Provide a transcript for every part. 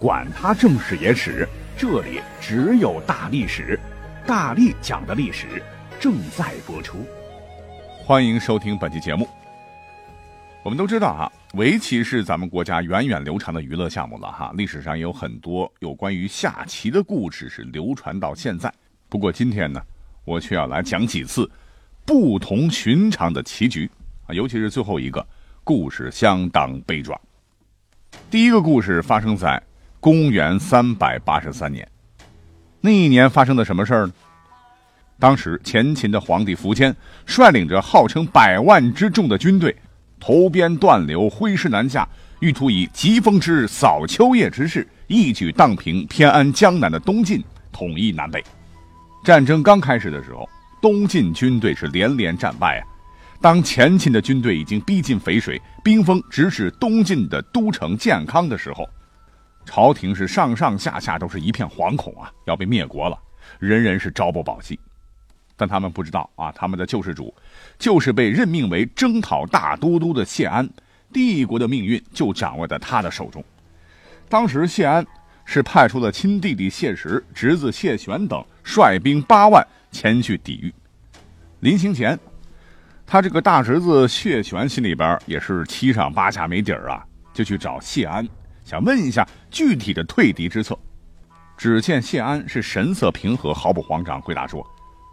管他正史野史。这里只有大历史，大力讲的历史正在播出。欢迎收听本期节目。我们都知道哈，围棋是咱们国家源远流长的娱乐项目了哈。历史上也有很多有关于下棋的故事是流传到现在。不过今天呢，我却要来讲几次不同寻常的棋局啊，尤其是最后一个故事相当悲壮。第一个故事发生在。公元三百八十三年，那一年发生的什么事儿呢？当时前秦的皇帝苻坚率领着号称百万之众的军队，投鞭断流，挥师南下，欲图以疾风之扫秋叶之势，一举荡平偏安江南的东晋，统一南北。战争刚开始的时候，东晋军队是连连战败啊。当前秦的军队已经逼近淝水，兵锋直指东晋的都城建康的时候。朝廷是上上下下都是一片惶恐啊，要被灭国了，人人是朝不保夕。但他们不知道啊，他们的救世主就是被任命为征讨大都督的谢安，帝国的命运就掌握在他的手中。当时谢安是派出了亲弟弟谢石、侄子谢玄等率兵八万前去抵御。临行前，他这个大侄子谢玄心里边也是七上八下没底儿啊，就去找谢安。想问一下具体的退敌之策，只见谢安是神色平和，毫不慌张，回答说：“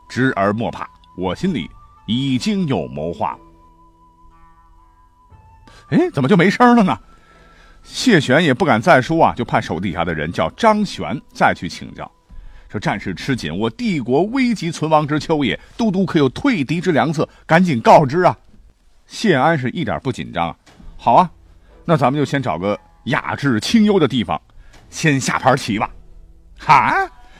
知而莫怕，我心里已经有谋划。”哎，怎么就没声了呢？谢玄也不敢再说啊，就派手底下的人叫张玄再去请教，说：“战事吃紧，我帝国危急存亡之秋也，都督可有退敌之良策？赶紧告知啊！”谢安是一点不紧张啊，好啊，那咱们就先找个。雅致清幽的地方，先下盘棋吧。哈，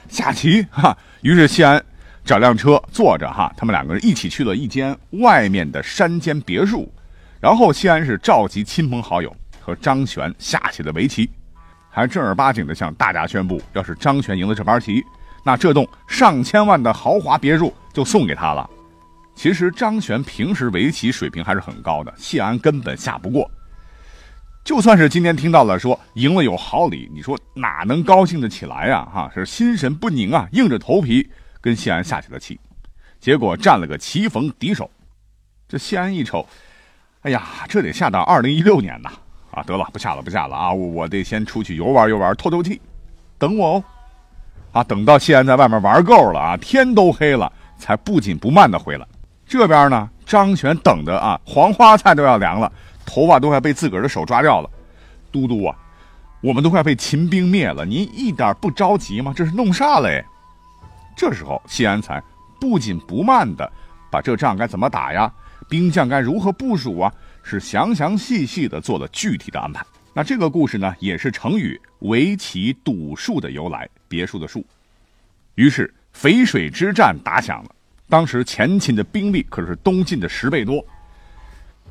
下棋哈。于是谢安找辆车坐着哈，他们两个人一起去了一间外面的山间别墅。然后谢安是召集亲朋好友和张璇下起了围棋，还正儿八经的向大家宣布，要是张璇赢了这盘棋，那这栋上千万的豪华别墅就送给他了。其实张璇平时围棋水平还是很高的，谢安根本下不过。就算是今天听到了说赢了有好礼，你说哪能高兴得起来呀？哈，是心神不宁啊，硬着头皮跟谢安下起了棋，结果占了个棋逢敌手。这谢安一瞅，哎呀，这得下到二零一六年呐！啊，得了，不下了，不下了啊！我得先出去游玩游玩，透透气，等我哦。啊，等到谢安在外面玩够了啊，天都黑了，才不紧不慢的回来。这边呢，张全等的啊，黄花菜都要凉了。头发都快被自个儿的手抓掉了，都督啊，我们都快被秦兵灭了，您一点不着急吗？这是弄啥嘞？这时候谢安才不紧不慢的把这仗该怎么打呀，兵将该如何部署啊，是详详细细的做了具体的安排。那这个故事呢，也是成语“围棋赌术”的由来，别墅的墅。于是淝水之战打响了，当时前秦的兵力可是东晋的十倍多。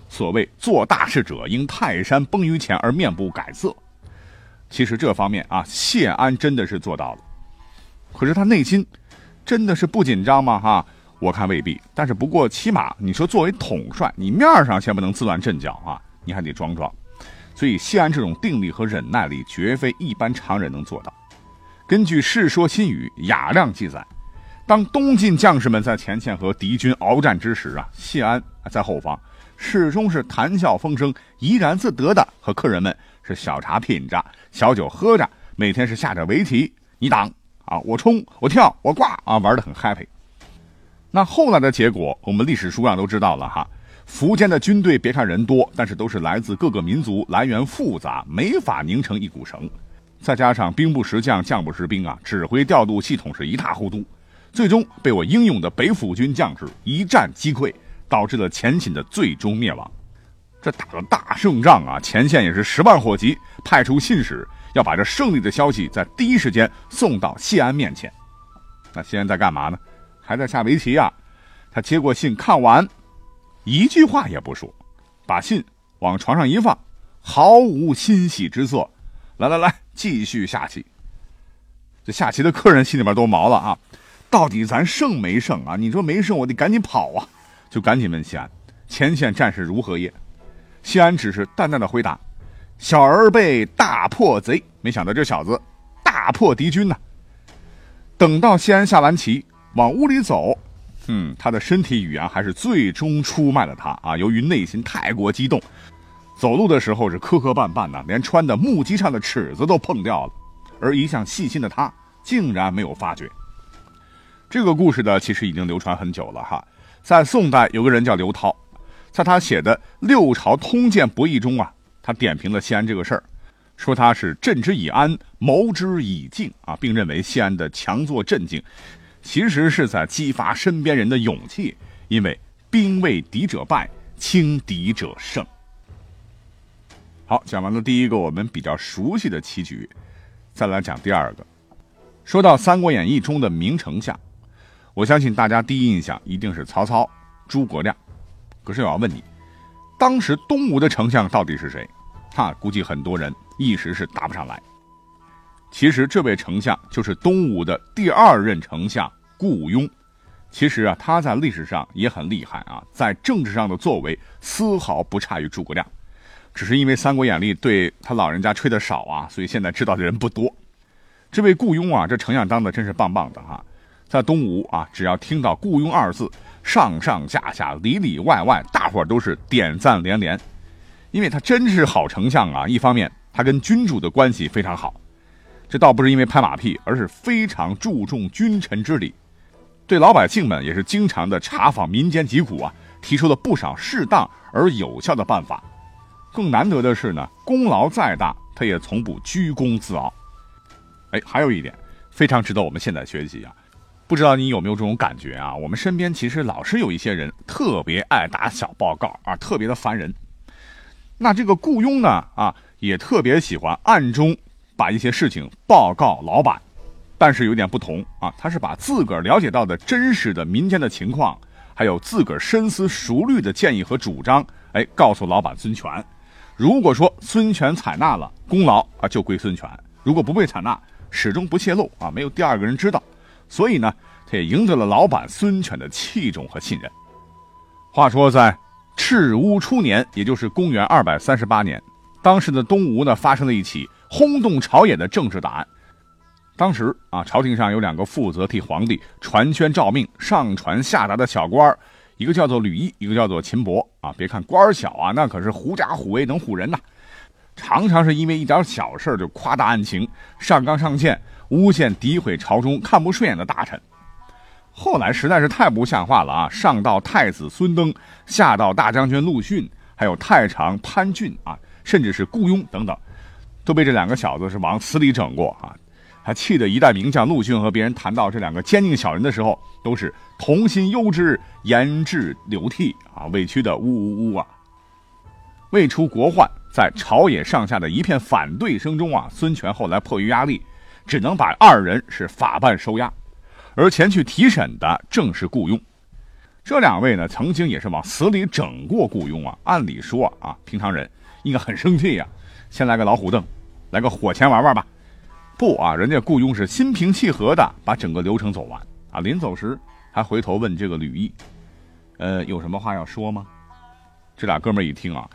所谓做大事者，因泰山崩于前而面不改色。其实这方面啊，谢安真的是做到了。可是他内心真的是不紧张吗？哈，我看未必。但是不过，起码你说作为统帅，你面上先不能自乱阵脚啊，你还得装装。所以谢安这种定力和忍耐力，绝非一般常人能做到。根据《世说新语·雅量》记载，当东晋将士们在前线和敌军鏖战之时啊，谢安在后方。始终是谈笑风生、怡然自得的，和客人们是小茶品着、小酒喝着，每天是下着围棋，你挡啊，我冲，我跳，我挂啊，玩的很 happy。那后来的结果，我们历史书上都知道了哈。苻坚的军队别看人多，但是都是来自各个民族，来源复杂，没法拧成一股绳。再加上兵不识将，将不识兵啊，指挥调度系统是一塌糊涂，最终被我英勇的北府军将士一战击溃。导致了前秦的最终灭亡。这打了大胜仗啊，前线也是十万火急，派出信使要把这胜利的消息在第一时间送到谢安面前。那谢安在干嘛呢？还在下围棋啊。他接过信，看完，一句话也不说，把信往床上一放，毫无欣喜之色。来来来，继续下棋。这下棋的客人心里边都毛了啊！到底咱胜没胜啊？你说没胜，我得赶紧跑啊！就赶紧问西安，前线战事如何也？西安只是淡淡的回答：“小儿辈大破贼。”没想到这小子大破敌军呢。等到西安下完棋往屋里走，嗯，他的身体语言还是最终出卖了他啊！由于内心太过激动，走路的时候是磕磕绊绊的，连穿的木屐上的尺子都碰掉了。而一向细心的他，竟然没有发觉。这个故事呢，其实已经流传很久了哈。在宋代，有个人叫刘涛，在他写的《六朝通鉴博弈》中啊，他点评了西安这个事儿，说他是镇之以安，谋之以静啊，并认为西安的强作镇静，其实是在激发身边人的勇气，因为兵为敌者败，轻敌者胜。好，讲完了第一个我们比较熟悉的棋局。再来讲第二个，说到《三国演义》中的名丞相，我相信大家第一印象一定是曹操、诸葛亮。可是我要问你，当时东吴的丞相到底是谁？哈，估计很多人一时是答不上来。其实这位丞相就是东吴的第二任丞相顾雍。其实啊，他在历史上也很厉害啊，在政治上的作为丝毫不差于诸葛亮。只是因为《三国演义》对他老人家吹的少啊，所以现在知道的人不多。这位顾雍啊，这丞相当的真是棒棒的哈，在东吴啊，只要听到“雇佣”二字，上上下下、里里外外，大伙都是点赞连连，因为他真是好丞相啊。一方面，他跟君主的关系非常好，这倒不是因为拍马屁，而是非常注重君臣之礼，对老百姓们也是经常的查访民间疾苦啊，提出了不少适当而有效的办法。更难得的是呢，功劳再大，他也从不居功自傲。哎，还有一点非常值得我们现在学习啊！不知道你有没有这种感觉啊？我们身边其实老是有一些人特别爱打小报告啊，特别的烦人。那这个雇佣呢啊，也特别喜欢暗中把一些事情报告老板，但是有点不同啊，他是把自个儿了解到的真实的民间的情况，还有自个儿深思熟虑的建议和主张，哎，告诉老板孙权。如果说孙权采纳了，功劳啊就归孙权；如果不被采纳，始终不泄露啊，没有第二个人知道。所以呢，他也赢得了老板孙权的器重和信任。话说，在赤乌初年，也就是公元二百三十八年，当时的东吴呢发生了一起轰动朝野的政治大案。当时啊，朝廷上有两个负责替皇帝传宣诏命、上传下达的小官。一个叫做吕毅，一个叫做秦伯啊。别看官小啊，那可是狐假虎威，能唬人呐。常常是因为一点小事就夸大案情，上纲上线，诬陷诋毁朝中看不顺眼的大臣。后来实在是太不像话了啊！上到太子孙登，下到大将军陆逊，还有太常潘俊啊，甚至是雇佣等等，都被这两个小子是往死里整过啊。他气得一代名将陆逊和别人谈到这两个奸佞小人的时候，都是童心忧之，言志流涕啊，委屈的呜呜呜啊。未出国患，在朝野上下的一片反对声中啊，孙权后来迫于压力，只能把二人是法办收押，而前去提审的正是顾雍。这两位呢，曾经也是往死里整过顾雍啊。按理说啊，平常人应该很生气呀，先来个老虎凳，来个火钳玩玩吧。不啊，人家雇佣是心平气和的把整个流程走完啊。临走时还回头问这个吕毅：“呃，有什么话要说吗？”这俩哥们一听啊，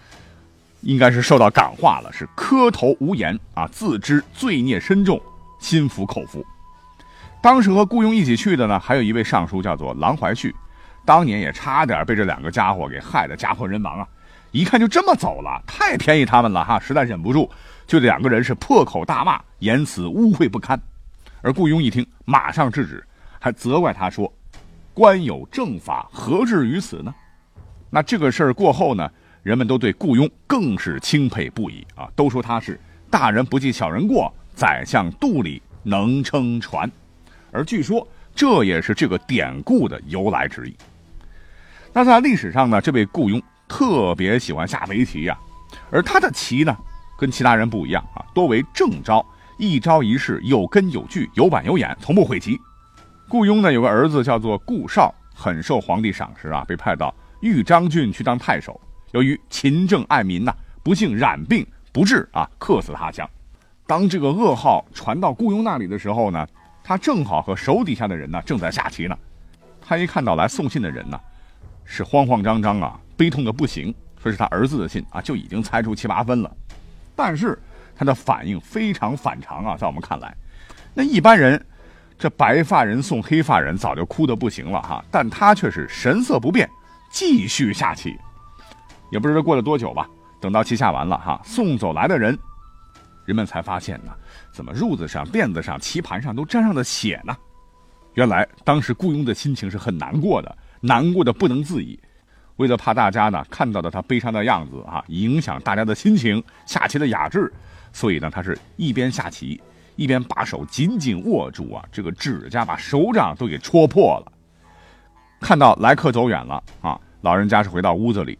应该是受到感化了，是磕头无言啊，自知罪孽深重，心服口服。当时和雇佣一起去的呢，还有一位尚书叫做郎怀旭，当年也差点被这两个家伙给害得家破人亡啊。一看就这么走了，太便宜他们了哈，实在忍不住。就这两个人是破口大骂，言辞污秽不堪，而顾雍一听，马上制止，还责怪他说：“官有正法，何至于此呢？”那这个事儿过后呢，人们都对顾雍更是钦佩不已啊，都说他是大人不计小人过，宰相肚里能撑船，而据说这也是这个典故的由来之一。那在历史上呢，这位顾雍特别喜欢下围棋呀，而他的棋呢？跟其他人不一样啊，多为正招，一招一式有根有据，有板有眼，从不悔棋。顾雍呢有个儿子叫做顾绍，很受皇帝赏识啊，被派到豫章郡去当太守。由于勤政爱民呐，不幸染病不治啊，客死他乡。当这个噩耗传到雇佣那里的时候呢，他正好和手底下的人呢正在下棋呢。他一看到来送信的人呢，是慌慌张张啊，悲痛的不行，说是他儿子的信啊，就已经猜出七八分了。但是他的反应非常反常啊，在我们看来，那一般人。这白发人送黑发人，早就哭得不行了哈，但他却是神色不变，继续下棋。也不知道过了多久吧，等到棋下完了哈，送走来的人，人们才发现呢，怎么褥子上、垫子上、棋盘上都沾上了血呢？原来当时雇佣的心情是很难过的，难过的不能自已。为了怕大家呢看到的他悲伤的样子啊，影响大家的心情、下棋的雅致，所以呢，他是一边下棋。一边把手紧紧握住啊，这个指甲把手掌都给戳破了。看到来客走远了啊，老人家是回到屋子里，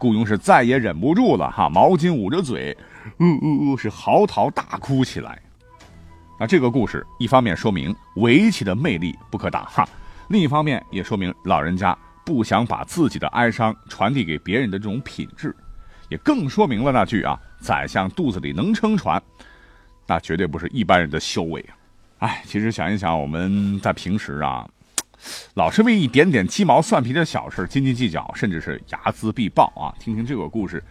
雇佣是再也忍不住了哈，毛巾捂着嘴，呜呜呜是嚎啕大哭起来。那这个故事一方面说明围棋的魅力不可挡哈，另一方面也说明老人家不想把自己的哀伤传递给别人的这种品质，也更说明了那句啊，宰相肚子里能撑船。那绝对不是一般人的修为啊！哎，其实想一想，我们在平时啊，老是为一点点鸡毛蒜皮的小事斤斤计较，甚至是睚眦必报啊！听听这个故事，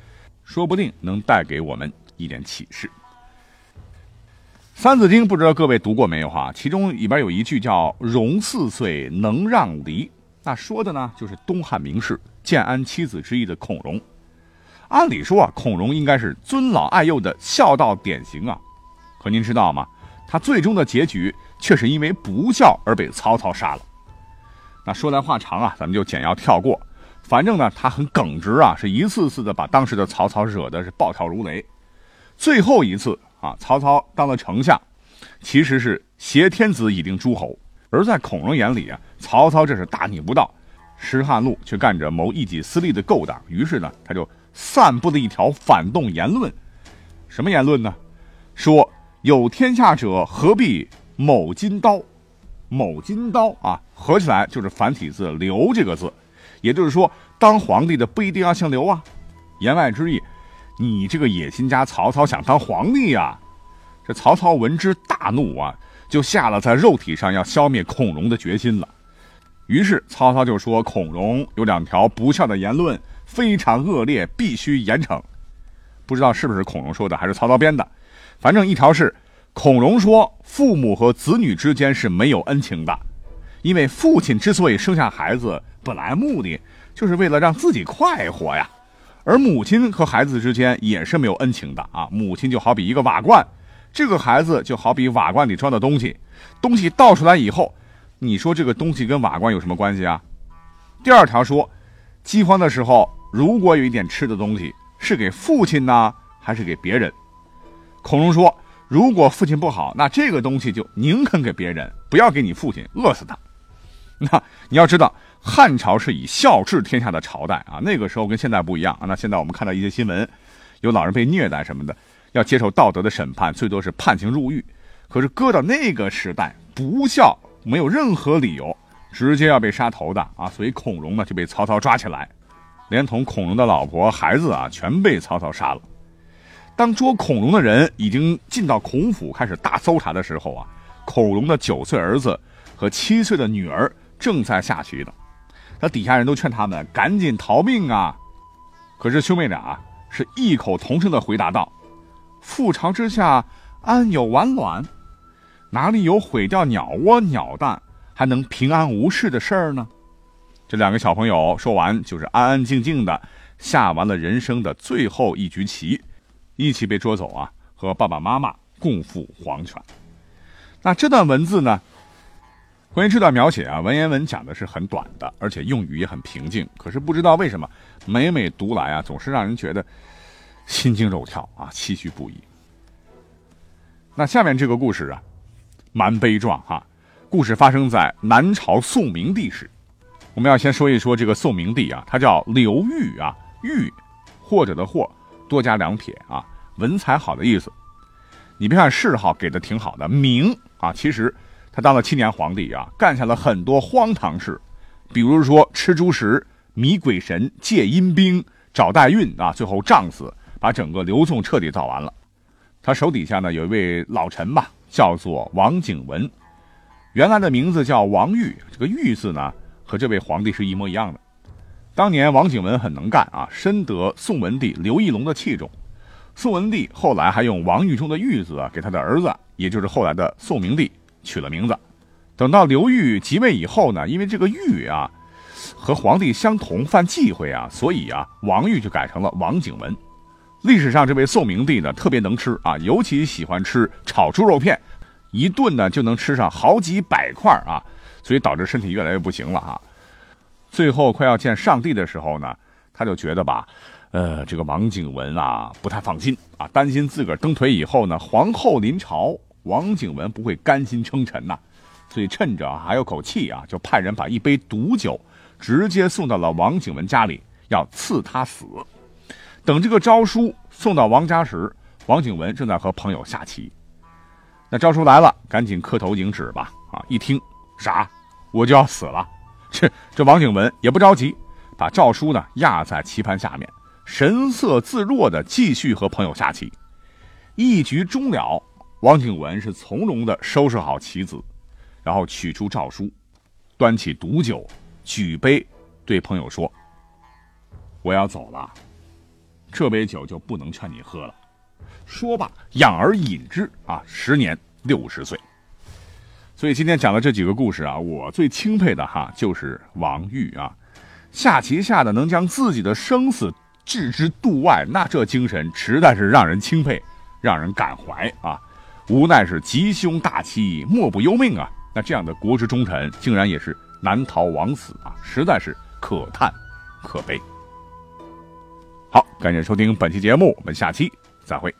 说不定能带给我们一点启示。《三字经》不知道各位读过没有哈？其中里边有一句叫“融四岁，能让梨”，那说的呢就是东汉名士建安七子之一的孔融。按理说啊，孔融应该是尊老爱幼的孝道典型啊。可您知道吗？他最终的结局却是因为不孝而被曹操杀了。那说来话长啊，咱们就简要跳过。反正呢，他很耿直啊，是一次次的把当时的曹操惹的是暴跳如雷。最后一次啊，曹操当了丞相，其实是挟天子以令诸侯。而在孔融眼里啊，曹操这是大逆不道，石汉禄却干着谋一己私利的勾当。于是呢，他就散布了一条反动言论。什么言论呢？说。有天下者，何必某金刀？某金刀啊，合起来就是繁体字“刘”这个字。也就是说，当皇帝的不一定要姓刘啊。言外之意，你这个野心家曹操想当皇帝呀？这曹操闻之大怒啊，就下了在肉体上要消灭孔融的决心了。于是曹操就说：“孔融有两条不孝的言论，非常恶劣，必须严惩。”不知道是不是孔融说的，还是曹操编的？反正一条是，孔融说父母和子女之间是没有恩情的，因为父亲之所以生下孩子，本来目的就是为了让自己快活呀，而母亲和孩子之间也是没有恩情的啊。母亲就好比一个瓦罐，这个孩子就好比瓦罐里装的东西，东西倒出来以后，你说这个东西跟瓦罐有什么关系啊？第二条说，饥荒的时候，如果有一点吃的东西，是给父亲呢，还是给别人？孔融说：“如果父亲不好，那这个东西就宁肯给别人，不要给你父亲饿死他。那你要知道，汉朝是以孝治天下的朝代啊，那个时候跟现在不一样啊。那现在我们看到一些新闻，有老人被虐待什么的，要接受道德的审判，最多是判刑入狱。可是搁到那个时代，不孝没有任何理由，直接要被杀头的啊。所以孔融呢就被曹操抓起来，连同孔融的老婆孩子啊，全被曹操杀了。”当捉恐龙的人已经进到孔府开始大搜查的时候啊，恐龙的九岁儿子和七岁的女儿正在下棋呢。那底下人都劝他们赶紧逃命啊，可是兄妹俩是异口同声的回答道：“覆巢之下安有完卵？哪里有毁掉鸟窝鸟蛋还能平安无事的事儿呢？”这两个小朋友说完，就是安安静静的下完了人生的最后一局棋。一起被捉走啊，和爸爸妈妈共赴黄泉。那这段文字呢？关于这段描写啊，文言文讲的是很短的，而且用语也很平静。可是不知道为什么，每每读来啊，总是让人觉得心惊肉跳啊，唏嘘不已。那下面这个故事啊，蛮悲壮哈。故事发生在南朝宋明帝时。我们要先说一说这个宋明帝啊，他叫刘裕啊，裕，或者的或。多加两撇啊，文采好的意思。你别看谥号给的挺好的，明啊，其实他当了七年皇帝啊，干下了很多荒唐事，比如说吃猪食、迷鬼神、借阴兵、找代孕啊，最后胀死，把整个刘宋彻底造完了。他手底下呢有一位老臣吧，叫做王景文，原来的名字叫王玉，这个玉字呢和这位皇帝是一模一样的。当年王景文很能干啊，深得宋文帝刘义隆的器重。宋文帝后来还用王玉中的玉字啊，给他的儿子，也就是后来的宋明帝取了名字。等到刘裕即位以后呢，因为这个玉啊和皇帝相同，犯忌讳啊，所以啊王玉就改成了王景文。历史上这位宋明帝呢特别能吃啊，尤其喜欢吃炒猪肉片，一顿呢就能吃上好几百块啊，所以导致身体越来越不行了啊。最后快要见上帝的时候呢，他就觉得吧，呃，这个王景文啊不太放心啊，担心自个儿蹬腿以后呢，皇后临朝，王景文不会甘心称臣呐，所以趁着还有口气啊，就派人把一杯毒酒直接送到了王景文家里，要赐他死。等这个诏书送到王家时，王景文正在和朋友下棋。那诏书来了，赶紧磕头领旨吧。啊，一听啥，我就要死了。这这王景文也不着急，把诏书呢压在棋盘下面，神色自若的继续和朋友下棋。一局终了，王景文是从容的收拾好棋子，然后取出诏书，端起毒酒，举杯对朋友说：“我要走了，这杯酒就不能劝你喝了。”说罢，养而饮之啊，时年六十岁。所以今天讲的这几个故事啊，我最钦佩的哈就是王玉啊，下棋下的能将自己的生死置之度外，那这精神实在是让人钦佩，让人感怀啊。无奈是吉凶大欺，莫不由命啊。那这样的国之忠臣，竟然也是难逃枉死啊，实在是可叹可悲。好，感谢收听本期节目，我们下期再会。